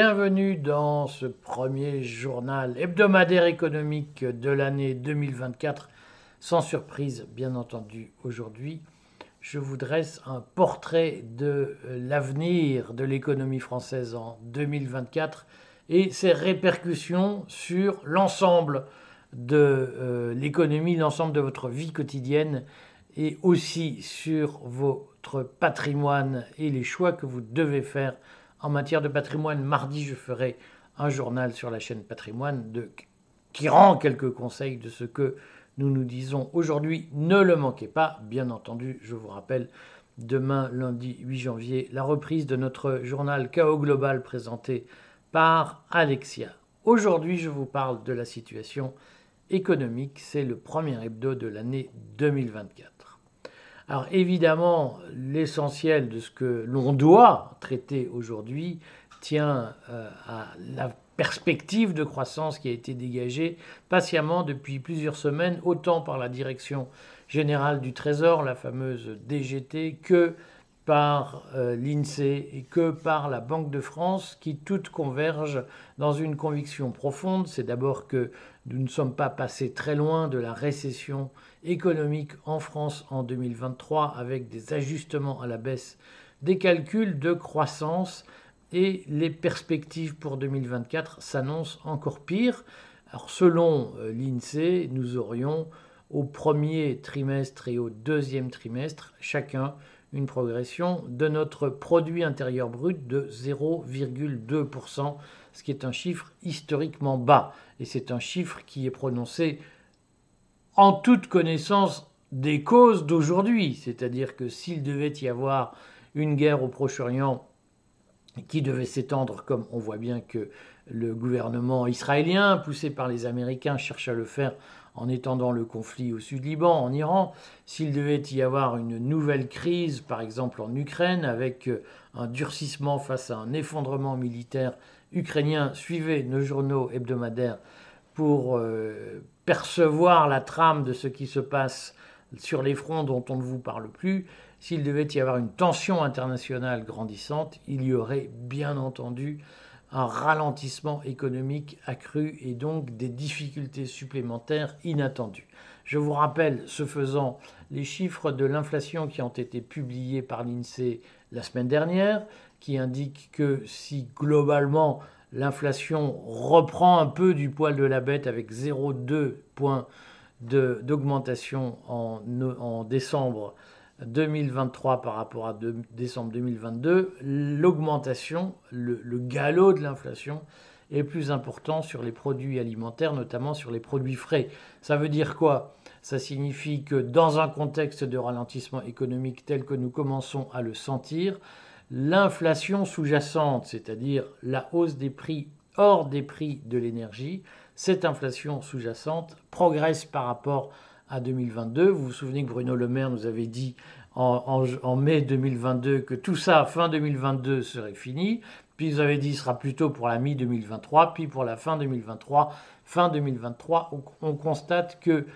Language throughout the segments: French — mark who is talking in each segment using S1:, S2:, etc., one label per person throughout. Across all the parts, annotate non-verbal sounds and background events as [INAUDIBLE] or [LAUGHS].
S1: bienvenue dans ce premier journal hebdomadaire économique de l'année 2024. Sans surprise, bien entendu, aujourd'hui, je vous dresse un portrait de l'avenir de l'économie française en 2024 et ses répercussions sur l'ensemble de euh, l'économie, l'ensemble de votre vie quotidienne et aussi sur votre patrimoine et les choix que vous devez faire en matière de patrimoine. Mardi, je ferai un journal sur la chaîne Patrimoine qui rend quelques conseils de ce que nous nous disons aujourd'hui. Ne le manquez pas, bien entendu, je vous rappelle, demain, lundi 8 janvier, la reprise de notre journal Chaos Global présenté par Alexia. Aujourd'hui, je vous parle de la situation économique. C'est le premier hebdo de l'année 2024. Alors évidemment, l'essentiel de ce que l'on doit traiter aujourd'hui tient euh, à la perspective de croissance qui a été dégagée patiemment depuis plusieurs semaines, autant par la direction générale du Trésor, la fameuse DGT, que par euh, l'INSEE et que par la Banque de France, qui toutes convergent dans une conviction profonde. C'est d'abord que nous ne sommes pas passés très loin de la récession économique en France en 2023 avec des ajustements à la baisse des calculs de croissance et les perspectives pour 2024 s'annoncent encore pire. Alors selon euh, l'INSEE, nous aurions au premier trimestre et au deuxième trimestre chacun une progression de notre produit intérieur brut de 0,2%, ce qui est un chiffre historiquement bas. Et c'est un chiffre qui est prononcé en toute connaissance des causes d'aujourd'hui. C'est-à-dire que s'il devait y avoir une guerre au Proche-Orient qui devait s'étendre, comme on voit bien que le gouvernement israélien, poussé par les Américains, cherche à le faire en étendant le conflit au sud-Liban, en Iran, s'il devait y avoir une nouvelle crise, par exemple en Ukraine, avec euh, un durcissement face à un effondrement militaire ukrainien, suivez nos journaux hebdomadaires pour euh, percevoir la trame de ce qui se passe sur les fronts dont on ne vous parle plus, s'il devait y avoir une tension internationale grandissante, il y aurait bien entendu un ralentissement économique accru et donc des difficultés supplémentaires inattendues. Je vous rappelle, ce faisant, les chiffres de l'inflation qui ont été publiés par l'INSEE la semaine dernière, qui indiquent que si globalement l'inflation reprend un peu du poil de la bête avec 0,2 points d'augmentation en, en décembre 2023 par rapport à décembre 2022, l'augmentation, le, galop de l'inflation est plus important sur les produits alimentaires, notamment sur les produits frais. Ça veut dire quoi? Ça signifie que dans un contexte de ralentissement économique tel que nous commençons à le sentir, l'inflation sous-jacente, c'est-à-dire la hausse des prix hors des prix de l'énergie, cette inflation sous-jacente progresse par rapport à 2022. Vous vous souvenez que Bruno Le Maire nous avait dit en, mai 2022 que tout ça, fin 2022, serait fini. Puis vous avez dit ce sera plutôt pour la mi-2023, puis pour la fin 2023. Fin 2023, on, constate que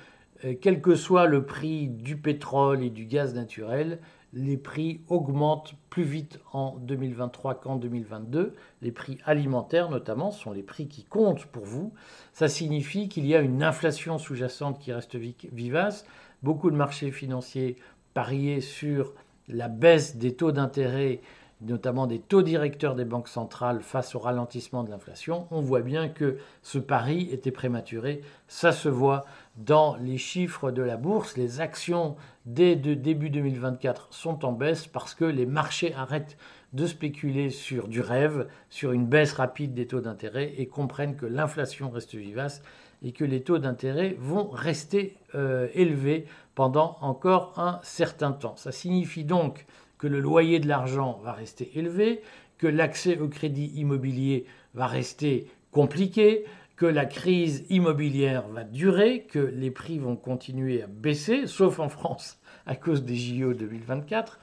S1: euh, quel que soit le prix du pétrole et du gaz naturel, les prix augmentent plus vite en 2023 qu'en 2022. Les prix alimentaires, notamment, sont les prix qui comptent pour vous. Ça signifie qu'il y a une inflation sous-jacente qui reste vivace. Beaucoup de marchés financiers pariaient sur la baisse des taux d'intérêt, notamment des taux directeurs des banques centrales face au ralentissement de l'inflation. On voit bien que ce pari était prématuré. Ça se voit dans les chiffres de la bourse. Les actions dès début 2024 sont en baisse parce que les marchés arrêtent de spéculer sur du rêve, sur une baisse rapide des taux d'intérêt et comprennent que l'inflation reste vivace et que les taux d'intérêt vont rester euh, élevés pendant encore un certain temps. Ça signifie donc que le loyer de l'argent va rester élevé, que l'accès au crédit immobilier va rester compliqué, que la crise immobilière va durer, que les prix vont continuer à baisser, sauf en France à cause des JO 2024,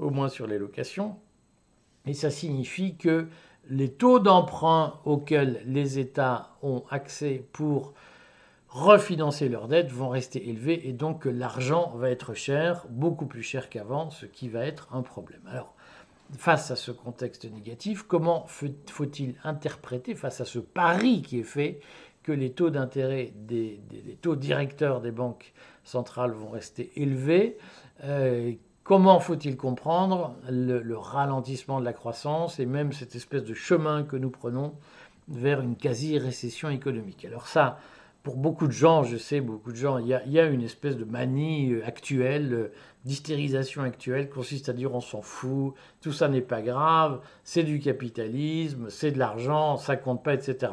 S1: au moins sur les locations. Et ça signifie que les taux d'emprunt auxquels les États ont accès pour refinancer leurs dettes vont rester élevés et donc que l'argent va être cher, beaucoup plus cher qu'avant, ce qui va être un problème. Alors, face à ce contexte négatif, comment faut-il interpréter face à ce pari qui est fait que les taux d'intérêt des, taux directeurs des banques centrales vont rester élevés? Euh, Comment faut-il comprendre le, ralentissement de la croissance et même cette espèce de chemin que nous prenons vers une quasi-récession économique? Alors ça, pour beaucoup de gens, je sais, beaucoup de gens, il y a, une espèce de manie euh, actuelle, euh, d'hystérisation actuelle, consiste à dire on s'en fout, tout ça n'est pas grave, c'est du capitalisme, c'est de l'argent, ça compte pas, etc.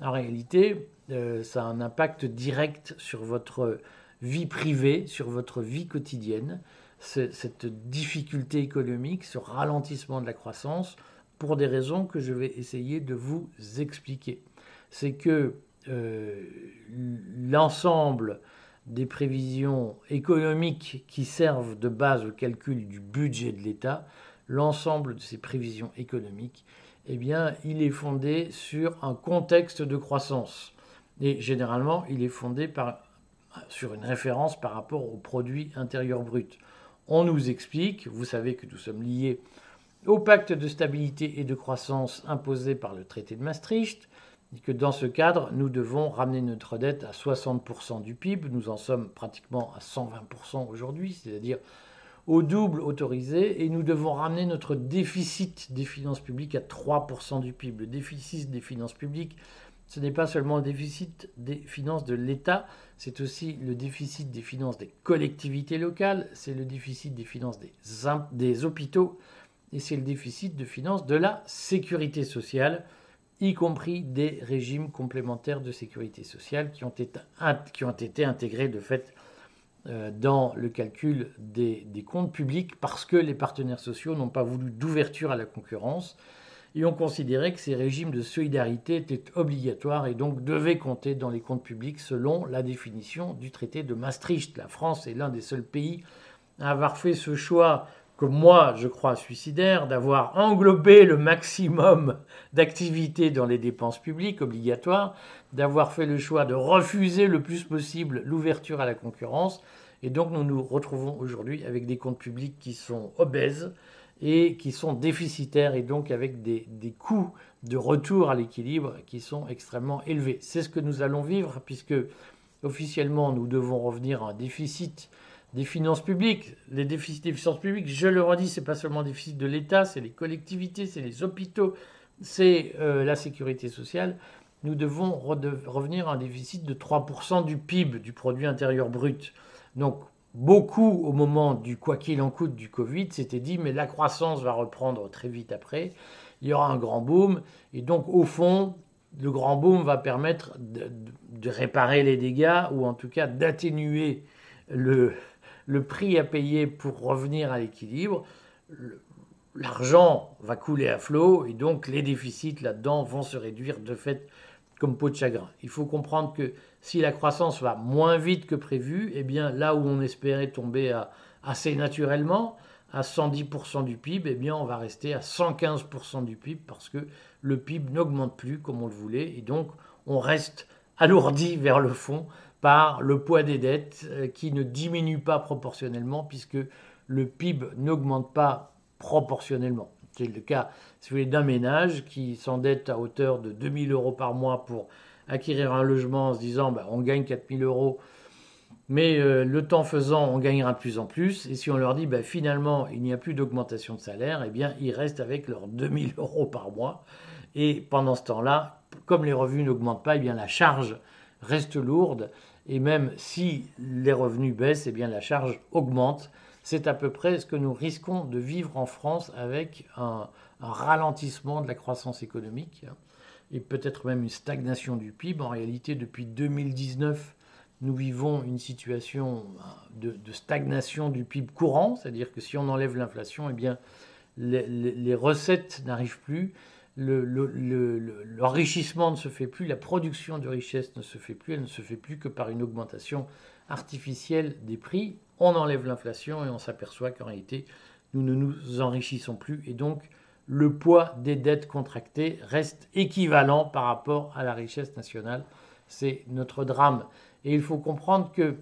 S1: En réalité, euh, ça a un impact direct sur votre vie privée, sur votre vie quotidienne, cette difficulté économique, ce ralentissement de la croissance, pour des raisons que je vais essayer de vous expliquer. C'est que l'ensemble des prévisions économiques qui servent de base au calcul du budget de l'État, l'ensemble de ces prévisions économiques, eh bien, il est fondé sur un contexte de croissance. Et généralement, il est fondé sur une référence par rapport au produit intérieur brut. On nous explique, vous savez que nous sommes liés au pacte de stabilité et de croissance imposé par le traité de Maastricht, et que dans ce cadre, nous devons ramener notre dette à 60% du PIB. Nous en sommes pratiquement à 120% aujourd'hui, c'est-à-dire au double autorisé, et nous devons ramener notre déficit des finances publiques à 3% du PIB. Le déficit des finances publiques, ce n'est pas seulement le déficit des finances de l'État, c'est aussi le déficit des finances des collectivités locales, c'est le déficit des finances des, hôpitaux, et c'est le déficit de finances de la sécurité sociale y compris des régimes complémentaires de sécurité sociale qui ont été, qui ont été intégrés de fait euh, dans le calcul des, comptes publics parce que les partenaires sociaux n'ont pas voulu d'ouverture à la concurrence et ont considéré que ces régimes de solidarité étaient obligatoires et donc devaient compter dans les comptes publics selon la définition du traité de Maastricht. La France est l'un des seuls pays à avoir fait ce choix que moi je crois suicidaire d'avoir englobé le maximum [LAUGHS] d'activités dans les dépenses publiques obligatoires, d'avoir fait le choix de refuser le plus possible l'ouverture à la concurrence. Et donc nous nous retrouvons aujourd'hui avec des comptes publics qui sont obèses et qui sont déficitaires et donc avec des, des coûts de retour à l'équilibre qui sont extrêmement élevés. C'est ce que nous allons vivre puisque officiellement nous devons revenir à un déficit des finances publiques. Les déficits des finances publiques, je le redis, c'est pas seulement le déficit de l'État, c'est les collectivités, c'est les hôpitaux, c'est euh, la sécurité sociale. Nous devons revenir à un déficit de 3% du PIB, du produit intérieur brut. Donc, beaucoup, au moment du quoi qu'il en coûte du Covid, s'étaient dit, mais la croissance va reprendre très vite après, il y aura un grand boom, et donc, au fond, le grand boom va permettre de réparer les dégâts, ou en tout cas d'atténuer le, le prix à payer pour revenir à l'équilibre, l'argent va couler à flot et donc les déficits là-dedans vont se réduire de fait comme peau de chagrin. Il faut comprendre que si la croissance va moins vite que prévu, eh bien là où on espérait tomber assez naturellement, à 110% du PIB, eh bien on va rester à 115% du PIB parce que le PIB n'augmente plus comme on le voulait et donc on reste alourdi vers le fond par le poids des dettes euh, qui ne diminue pas proportionnellement puisque le PIB n'augmente pas proportionnellement. C'est le cas, si vous voulez, d'un ménage qui s'endette à hauteur de 2000 euros par mois pour acquérir un logement en se disant bah, on gagne 4000 euros, mais euh, le temps faisant, on gagnera de plus en plus. Et si on leur dit bah, finalement il n'y a plus d'augmentation de salaire, eh bien ils restent avec leurs 2000 euros par mois. Et pendant ce temps-là, comme les revenus n'augmentent pas, eh bien la charge reste lourde et même si les revenus baissent, eh bien la charge augmente. C'est à peu près ce que nous risquons de vivre en France avec un, ralentissement de la croissance économique hein, et peut-être même une stagnation du PIB. En réalité, depuis 2019, nous vivons une situation de, stagnation du PIB courant, c'est-à-dire que si on enlève l'inflation, eh bien les recettes n'arrivent plus l'enrichissement ne se fait plus, la production de richesse ne se fait plus, elle ne se fait plus que par une augmentation artificielle des prix. On enlève l'inflation et on s'aperçoit qu'en réalité, nous ne nous enrichissons plus et donc le poids des dettes contractées reste équivalent par rapport à la richesse nationale. C'est notre drame. Et il faut comprendre que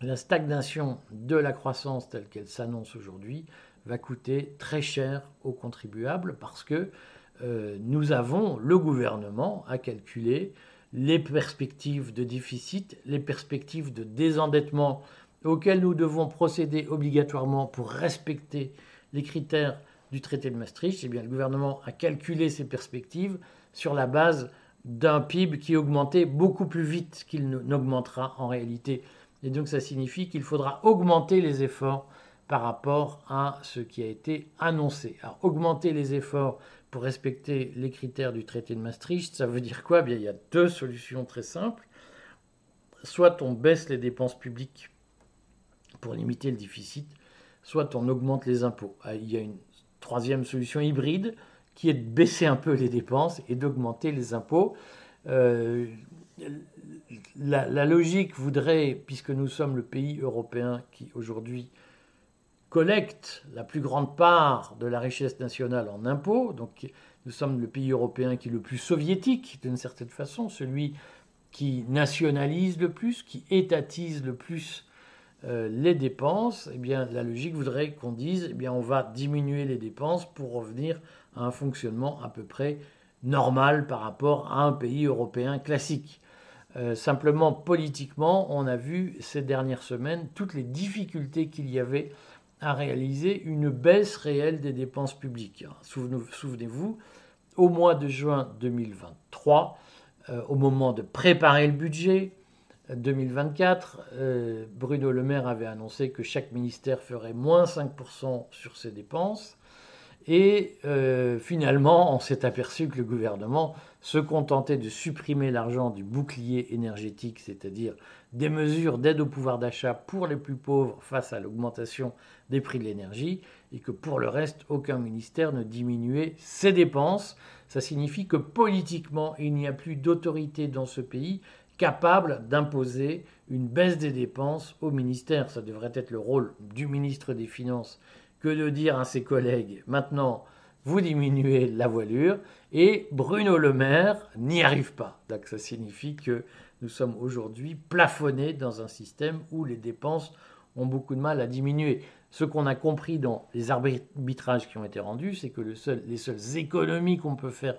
S1: la stagnation de la croissance telle qu'elle s'annonce aujourd'hui va coûter très cher aux contribuables parce que euh, nous avons, le gouvernement a calculé les perspectives de déficit, les perspectives de désendettement auxquelles nous devons procéder obligatoirement pour respecter les critères du traité de Maastricht. Eh bien, le gouvernement a calculé ces perspectives sur la base d'un PIB qui augmentait beaucoup plus vite qu'il n'augmentera en réalité. Et donc ça signifie qu'il faudra augmenter les efforts par rapport à ce qui a été annoncé. Alors augmenter les efforts pour respecter les critères du traité de Maastricht, ça veut dire quoi? Bien, il y a deux solutions très simples. Soit on baisse les dépenses publiques pour limiter le déficit, soit on augmente les impôts. Ah, il y a une troisième solution hybride qui est de baisser un peu les dépenses et d'augmenter les impôts. Euh, la, logique voudrait, puisque nous sommes le pays européen qui aujourd'hui collecte la plus grande part de la richesse nationale en impôts, donc nous sommes le pays européen qui est le plus soviétique d'une certaine façon, celui qui nationalise le plus, qui étatise le plus euh, les dépenses, eh bien, la logique voudrait qu'on dise, eh bien, on va diminuer les dépenses pour revenir à un fonctionnement à peu près normal par rapport à un pays européen classique. Euh, simplement, politiquement, on a vu ces dernières semaines toutes les difficultés qu'il y avait à réaliser une baisse réelle des dépenses publiques. Souvenez-vous, au mois de juin 2023, euh, au moment de préparer le budget 2024, euh, Bruno Le Maire avait annoncé que chaque ministère ferait moins 5% sur ses dépenses. Et euh, finalement, on s'est aperçu que le gouvernement se contentait de supprimer l'argent du bouclier énergétique, c'est-à-dire des mesures d'aide au pouvoir d'achat pour les plus pauvres face à l'augmentation des prix de l'énergie, et que pour le reste, aucun ministère ne diminuait ses dépenses. Ça signifie que politiquement, il n'y a plus d'autorité dans ce pays capable d'imposer une baisse des dépenses au ministère. Ça devrait être le rôle du ministre des Finances que de dire à ses collègues maintenant vous diminuez la voilure et Bruno Le Maire n'y arrive pas. Donc ça signifie que nous sommes aujourd'hui plafonnés dans un système où les dépenses ont beaucoup de mal à diminuer. Ce qu'on a compris dans les arbitrages qui ont été rendus, c'est que les seules économies qu'on peut faire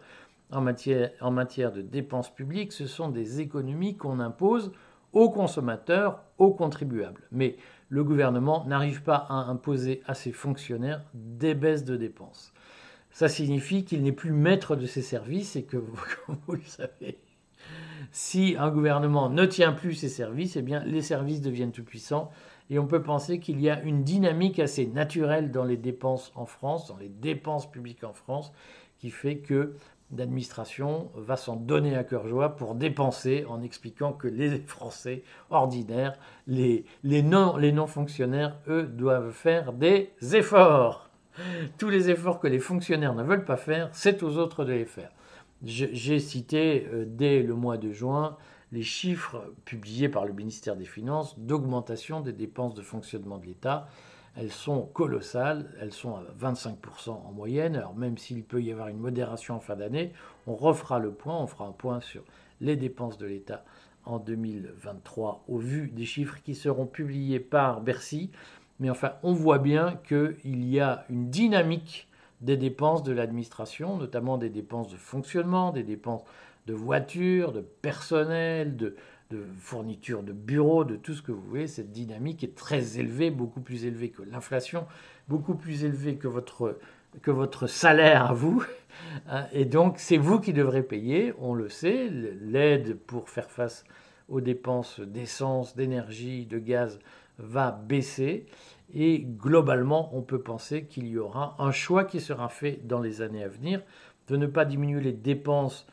S1: en matière, en matière de dépenses publiques, ce sont des économies qu'on impose aux consommateurs, aux contribuables. Mais le gouvernement n'arrive pas à imposer à ses fonctionnaires des baisses de dépenses. Ça signifie qu'il n'est plus maître de ses services et que, [LAUGHS] comme vous le savez, si un gouvernement ne tient plus ses services, eh les services deviennent tout puissants. Et on peut penser qu'il y a une dynamique assez naturelle dans les dépenses en France, dans les dépenses publiques en France, qui fait que d'administration va s'en donner à cœur joie pour dépenser en expliquant que les Français ordinaires, les, les non-fonctionnaires, eux, doivent faire des efforts. Tous les efforts que les fonctionnaires ne veulent pas faire, c'est aux autres de les faire. J'ai cité euh, dès le mois de juin les chiffres publiés par le ministère des Finances d'augmentation des dépenses de fonctionnement de l'État elles sont colossales, elles sont à 25% en moyenne. Alors même s'il peut y avoir une modération en fin d'année, on refera le point, on fera un point sur les dépenses de l'État en 2023 au vu des chiffres qui seront publiés par Bercy. Mais enfin, on voit bien qu'il y a une dynamique des dépenses de l'administration, notamment des dépenses de fonctionnement, des dépenses de voitures, de personnel, de, de fourniture de bureaux, de tout ce que vous voulez, cette dynamique est très élevée, beaucoup plus élevée que l'inflation, beaucoup plus élevée que votre, que votre salaire à vous. [LAUGHS] Hein, et donc, c'est vous qui devrez payer, on le sait, l'aide pour faire face aux dépenses d'essence, d'énergie, de gaz va baisser. Et globalement, on peut penser qu'il y aura un choix qui sera fait dans les années à venir de ne pas diminuer les dépenses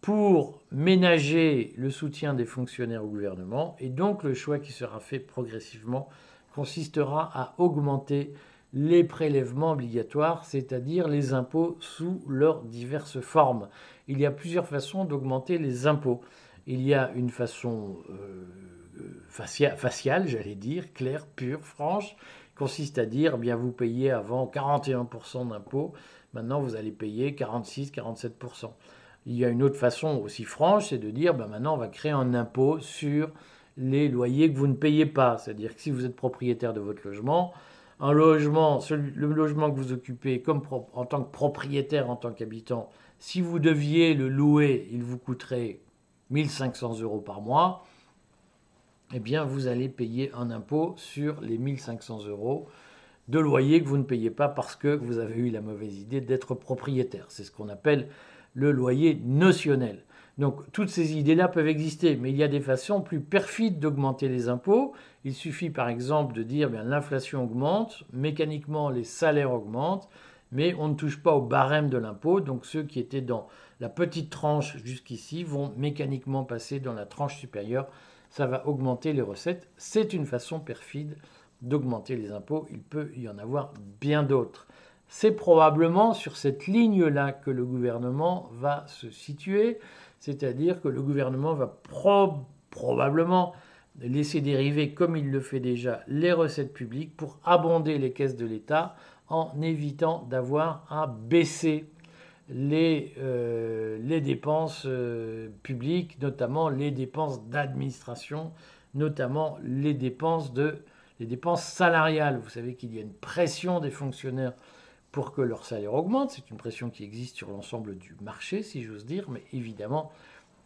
S1: pour ménager le soutien des fonctionnaires au gouvernement. Et donc le choix qui sera fait progressivement consistera à augmenter les prélèvements obligatoires, c'est-à-dire les impôts sous leurs diverses formes. Il y a plusieurs façons d'augmenter les impôts. Il y a une façon euh, faciale, j'allais dire, claire, pure, franche, consiste à dire, bien vous payez avant 41% d'impôts, maintenant vous allez payer 46-47%. Il y a une autre façon aussi franche, c'est de dire ben maintenant on va créer un impôt sur les loyers que vous ne payez pas. C'est-à-dire que si vous êtes propriétaire de votre logement, un logement, le logement que vous occupez comme en tant que propriétaire, en tant qu'habitant, si vous deviez le louer, il vous coûterait 1500 euros par mois. Eh bien, vous allez payer un impôt sur les 1500 euros de loyer que vous ne payez pas parce que vous avez eu la mauvaise idée d'être propriétaire. C'est ce qu'on appelle le loyer notionnel. Donc toutes ces idées-là peuvent exister, mais il y a des façons plus perfides d'augmenter les impôts. Il suffit par exemple de dire bien l'inflation augmente, mécaniquement les salaires augmentent, mais on ne touche pas au barème de l'impôt. Donc ceux qui étaient dans la petite tranche jusqu'ici vont mécaniquement passer dans la tranche supérieure. Ça va augmenter les recettes. C'est une façon perfide d'augmenter les impôts. Il peut y en avoir bien d'autres. C'est probablement sur cette ligne-là que le gouvernement va se situer, c'est-à-dire que le gouvernement va probablement laisser dériver, comme il le fait déjà, les recettes publiques pour abonder les caisses de l'État en évitant d'avoir à baisser les, euh, les dépenses euh, publiques, notamment les dépenses d'administration, notamment les dépenses les dépenses salariales. Vous savez qu'il y a une pression des fonctionnaires pour que leur salaire augmente. C'est une pression qui existe sur l'ensemble du marché, si j'ose dire, mais évidemment,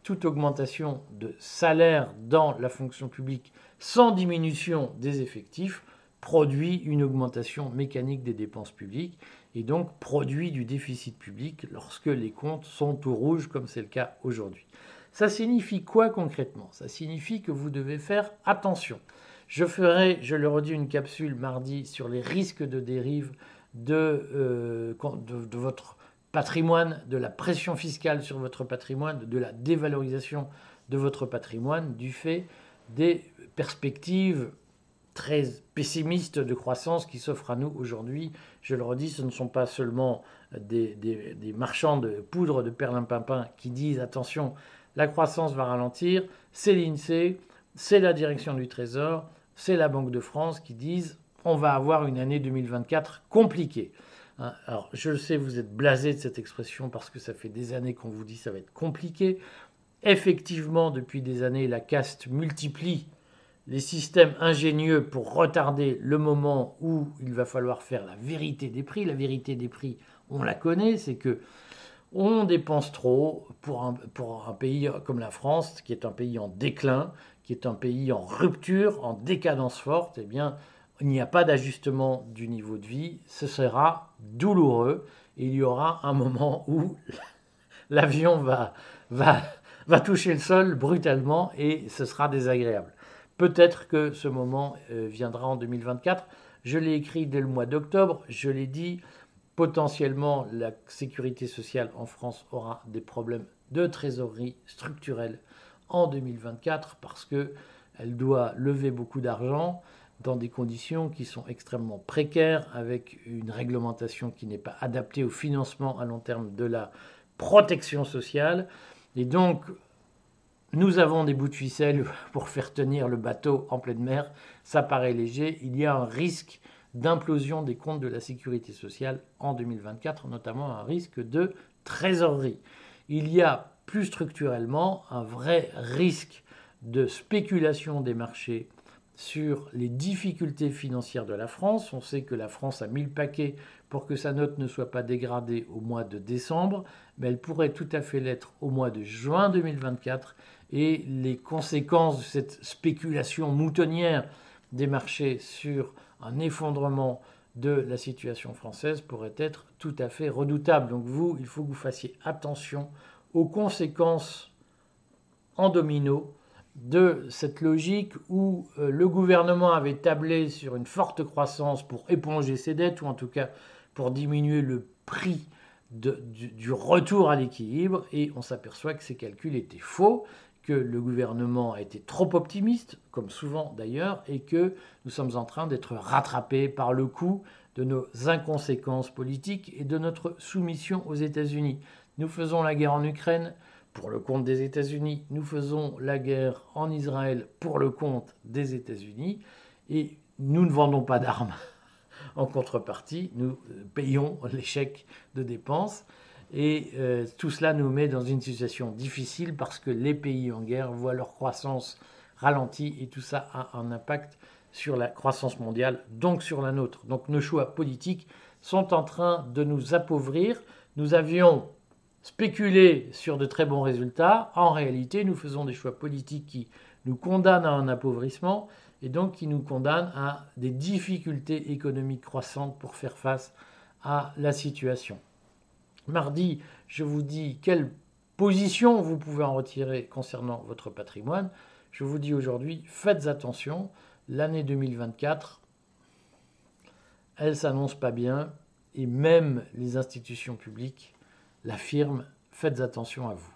S1: toute augmentation de salaire dans la fonction publique sans diminution des effectifs produit une augmentation mécanique des dépenses publiques et donc produit du déficit public lorsque les comptes sont au rouge, comme c'est le cas aujourd'hui. Ça signifie quoi concrètement? Ça signifie que vous devez faire attention. Je ferai, je le redis, une capsule mardi sur les risques de dérive de, euh, de, votre patrimoine, de la pression fiscale sur votre patrimoine, de la dévalorisation de votre patrimoine du fait des perspectives très pessimistes de croissance qui s'offrent à nous aujourd'hui. Je le redis, ce ne sont pas seulement des, des marchands de poudre de perlimpinpin qui disent attention, la croissance va ralentir, c'est l'INSEE, c'est la direction du Trésor, c'est la Banque de France qui disent on va avoir une année 2024 compliquée. Hein, alors, je le sais, vous êtes blasé de cette expression parce que ça fait des années qu'on vous dit ça va être compliqué. Effectivement, depuis des années, la caste multiplie les systèmes ingénieux pour retarder le moment où il va falloir faire la vérité des prix. La vérité des prix, on la connaît, c'est que on dépense trop pour un, pays comme la France, qui est un pays en déclin, qui est un pays en rupture, en décadence forte, eh bien, il n'y a pas d'ajustement du niveau de vie, ce sera douloureux, il y aura un moment où [LAUGHS] l'avion va toucher le sol brutalement et ce sera désagréable. Peut-être que ce moment euh, viendra en 2024. Je l'ai écrit dès le mois d'octobre, je l'ai dit, potentiellement la sécurité sociale en France aura des problèmes de trésorerie structurelle en 2024 parce qu'elle doit lever beaucoup d'argent dans des conditions qui sont extrêmement précaires, avec une réglementation qui n'est pas adaptée au financement à long terme de la protection sociale. Et donc, nous avons des bouts de ficelle [LAUGHS] pour faire tenir le bateau en pleine mer. Ça paraît léger. Il y a un risque d'implosion des comptes de la sécurité sociale en 2024, notamment un risque de trésorerie. Il y a plus structurellement un vrai risque de spéculation des marchés sur les difficultés financières de la France. On sait que la France a mis le paquet pour que sa note ne soit pas dégradée au mois de décembre, mais elle pourrait tout à fait l'être au mois de juin 2024. Et les conséquences de cette spéculation moutonnière des marchés sur un effondrement de la situation française pourraient être tout à fait redoutables. Donc vous, il faut que vous fassiez attention aux conséquences en domino de cette logique où euh, le gouvernement avait tablé sur une forte croissance pour éponger ses dettes, ou en tout cas pour diminuer le prix du, retour à l'équilibre, et on s'aperçoit que ces calculs étaient faux, que le gouvernement a été trop optimiste, comme souvent d'ailleurs, et que nous sommes en train d'être rattrapés par le coup de nos inconséquences politiques et de notre soumission aux États-Unis. Nous faisons la guerre en Ukraine pour le compte des États-Unis. Nous faisons la guerre en Israël pour le compte des États-Unis. Et nous ne vendons pas d'armes. En contrepartie, nous euh, payons chèques de dépenses. Et euh, tout cela nous met dans une situation difficile parce que les pays en guerre voient leur croissance ralentie et tout ça a un impact sur la croissance mondiale, donc sur la nôtre. Donc nos choix politiques sont en train de nous appauvrir. Nous avions spéculé sur de très bons résultats. En réalité, nous faisons des choix politiques qui nous condamnent à un appauvrissement et donc qui nous condamnent à des difficultés économiques croissantes pour faire face à la situation. Mardi, je vous dis quelle position vous pouvez en retirer concernant votre patrimoine. Je vous dis aujourd'hui, faites attention, l'année 2024, elle s'annonce pas bien et même les institutions publiques l'affirment, faites attention à vous.